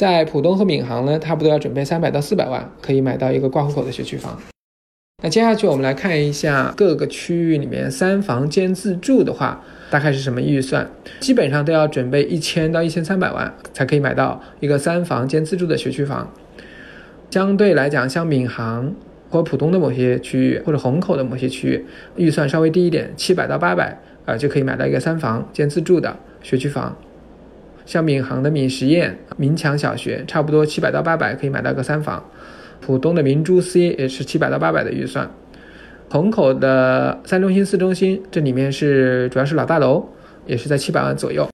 在浦东和闵行呢，差不多要准备三百到四百万，可以买到一个挂户口的学区房。那接下去我们来看一下各个区域里面三房兼自住的话，大概是什么预算？基本上都要准备一千到一千三百万，才可以买到一个三房兼自住的学区房。相对来讲，像闵行或浦东的某些区域，或者虹口的某些区域，预算稍微低一点，七百到八百，啊，就可以买到一个三房兼自住的学区房。像闵行的闵实验、闵强小学，差不多七百到八百可以买到个三房。浦东的明珠 C 也是七百到八百的预算，虹口的三中心、四中心，这里面是主要是老大楼，也是在七百万左右。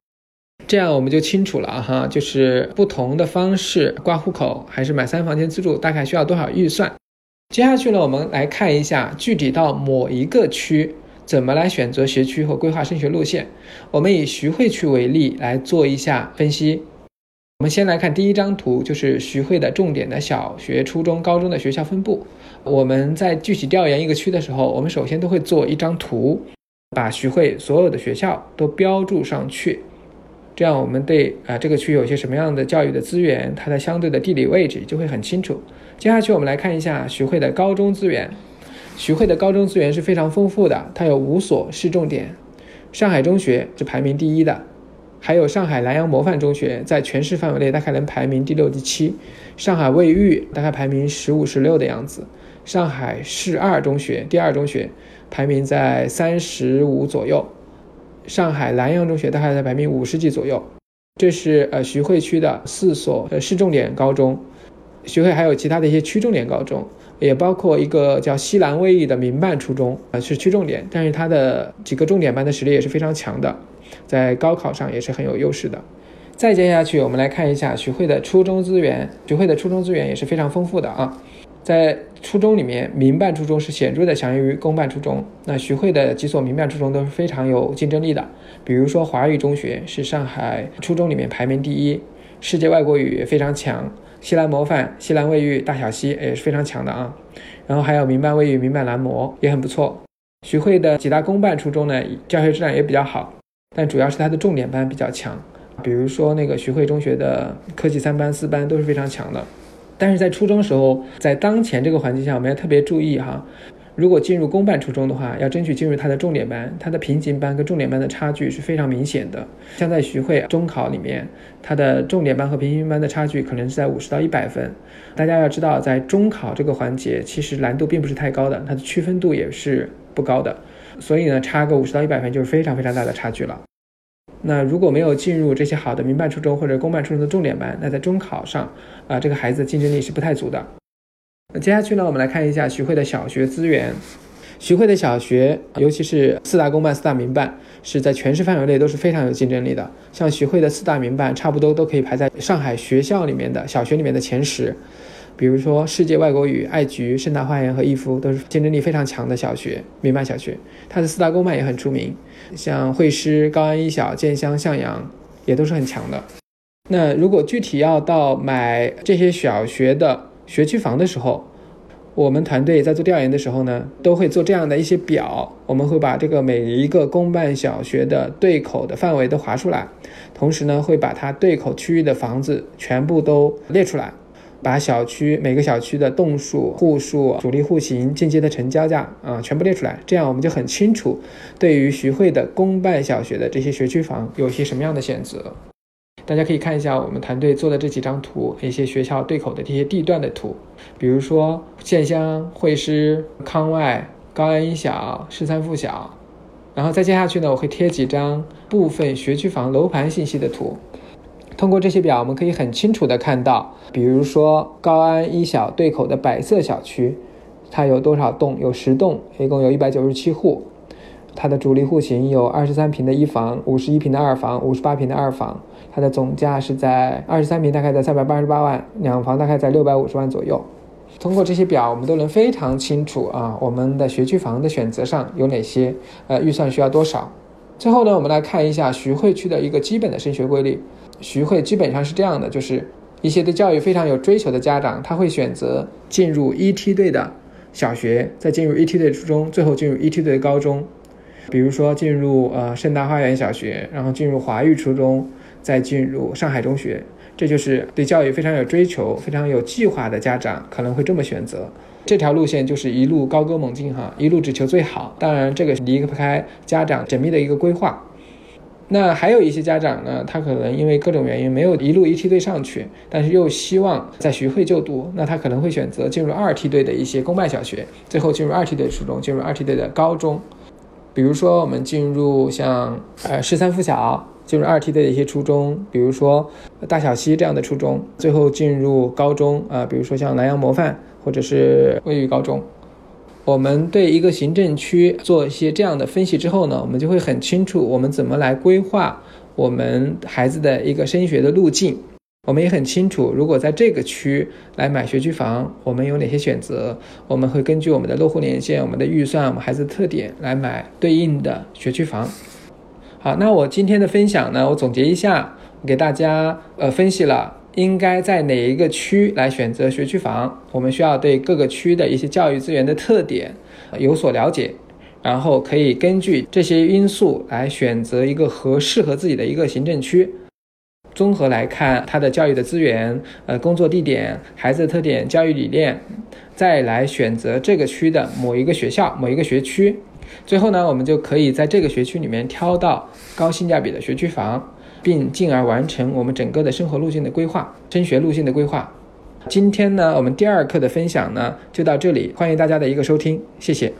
这样我们就清楚了哈，就是不同的方式挂户口还是买三房间自住，大概需要多少预算。接下去呢，我们来看一下具体到某一个区怎么来选择学区和规划升学路线。我们以徐汇区为例来做一下分析。我们先来看第一张图，就是徐汇的重点的小学、初中、高中的学校分布。我们在具体调研一个区的时候，我们首先都会做一张图，把徐汇所有的学校都标注上去，这样我们对啊这个区有些什么样的教育的资源，它的相对的地理位置就会很清楚。接下去我们来看一下徐汇的高中资源，徐汇的高中资源是非常丰富的，它有五所市重点，上海中学是排名第一的。还有上海南洋模范中学，在全市范围内大概能排名第六、第七；上海卫浴大概排名十五、十六的样子；上海市二中学第二中学排名在三十五左右；上海南洋中学大概在排名五十几左右。这是呃徐汇区的四所呃市重点高中，徐汇还有其他的一些区重点高中，也包括一个叫西南卫浴的民办初中啊是区重点，但是它的几个重点班的实力也是非常强的。在高考上也是很有优势的。再接下去，我们来看一下徐汇的初中资源。徐汇的初中资源也是非常丰富的啊。在初中里面，民办初中是显著的强于公办初中。那徐汇的几所民办初中都是非常有竞争力的。比如说华语中学是上海初中里面排名第一，世界外国语非常强。西南模范、西南卫浴、大小西也是非常强的啊。然后还有民办卫浴、民办蓝模也很不错。徐汇的几大公办初中呢，教学质量也比较好。但主要是它的重点班比较强，比如说那个徐汇中学的科技三班、四班都是非常强的。但是在初中时候，在当前这个环境下，我们要特别注意哈。如果进入公办初中的话，要争取进入它的重点班，它的平行班跟重点班的差距是非常明显的。像在徐汇中考里面，它的重点班和平行班的差距可能是在五十到一百分。大家要知道，在中考这个环节，其实难度并不是太高的，它的区分度也是不高的。所以呢，差个五十到一百分就是非常非常大的差距了。那如果没有进入这些好的民办初中或者公办初中的重点班，那在中考上啊，这个孩子竞争力是不太足的。接下去呢，我们来看一下徐汇的小学资源。徐汇的小学，尤其是四大公办、四大民办，是在全市范围内都是非常有竞争力的。像徐汇的四大民办，差不多都可以排在上海学校里面的小学里面的前十。比如说，世界外国语、爱菊、盛大花园和逸夫都是竞争力非常强的小学，民办小学。它的四大公办也很出名，像汇师、高安一小、建湘、向阳也都是很强的。那如果具体要到买这些小学的学区房的时候，我们团队在做调研的时候呢，都会做这样的一些表，我们会把这个每一个公办小学的对口的范围都划出来，同时呢，会把它对口区域的房子全部都列出来。把小区每个小区的栋数、户数、主力户型、间接的成交价啊，全部列出来，这样我们就很清楚，对于徐汇的公办小学的这些学区房有些什么样的选择。大家可以看一下我们团队做的这几张图，一些学校对口的这些地段的图，比如说建湘、汇师、康外、高安一小、市三附小，然后再接下去呢，我会贴几张部分学区房楼盘信息的图。通过这些表，我们可以很清楚的看到，比如说高安一小对口的百色小区，它有多少栋？有十栋，一共有一百九十七户。它的主力户型有二十三平的一房，五十一平的二房，五十八平的二房。它的总价是在二十三平大概在三百八十八万，两房大概在六百五十万左右。通过这些表，我们都能非常清楚啊，我们的学区房的选择上有哪些？呃，预算需要多少？最后呢，我们来看一下徐汇区的一个基本的升学规律。徐汇基本上是这样的，就是一些对教育非常有追求的家长，他会选择进入一梯队的小学，再进入一梯队初中，最后进入一梯队的高中。比如说进入呃盛大花园小学，然后进入华育初中，再进入上海中学。这就是对教育非常有追求、非常有计划的家长可能会这么选择。这条路线就是一路高歌猛进哈，一路只求最好。当然，这个离不开家长缜密的一个规划。那还有一些家长呢，他可能因为各种原因没有一路一梯队上去，但是又希望在徐汇就读，那他可能会选择进入二梯队的一些公办小学，最后进入二梯队初中，进入二梯队的高中。比如说，我们进入像呃十三附小，进入二梯队的一些初中，比如说大小溪这样的初中，最后进入高中啊，比如说像南阳模范。或者是位于高中，我们对一个行政区做一些这样的分析之后呢，我们就会很清楚我们怎么来规划我们孩子的一个升学的路径。我们也很清楚，如果在这个区来买学区房，我们有哪些选择？我们会根据我们的落户年限、我们的预算、我们孩子的特点来买对应的学区房。好，那我今天的分享呢，我总结一下，给大家呃分析了。应该在哪一个区来选择学区房？我们需要对各个区的一些教育资源的特点有所了解，然后可以根据这些因素来选择一个合适合自己的一个行政区。综合来看它的教育的资源、呃工作地点、孩子的特点、教育理念，再来选择这个区的某一个学校、某一个学区。最后呢，我们就可以在这个学区里面挑到高性价比的学区房。并进而完成我们整个的生活路径的规划、升学路径的规划。今天呢，我们第二课的分享呢就到这里，欢迎大家的一个收听，谢谢。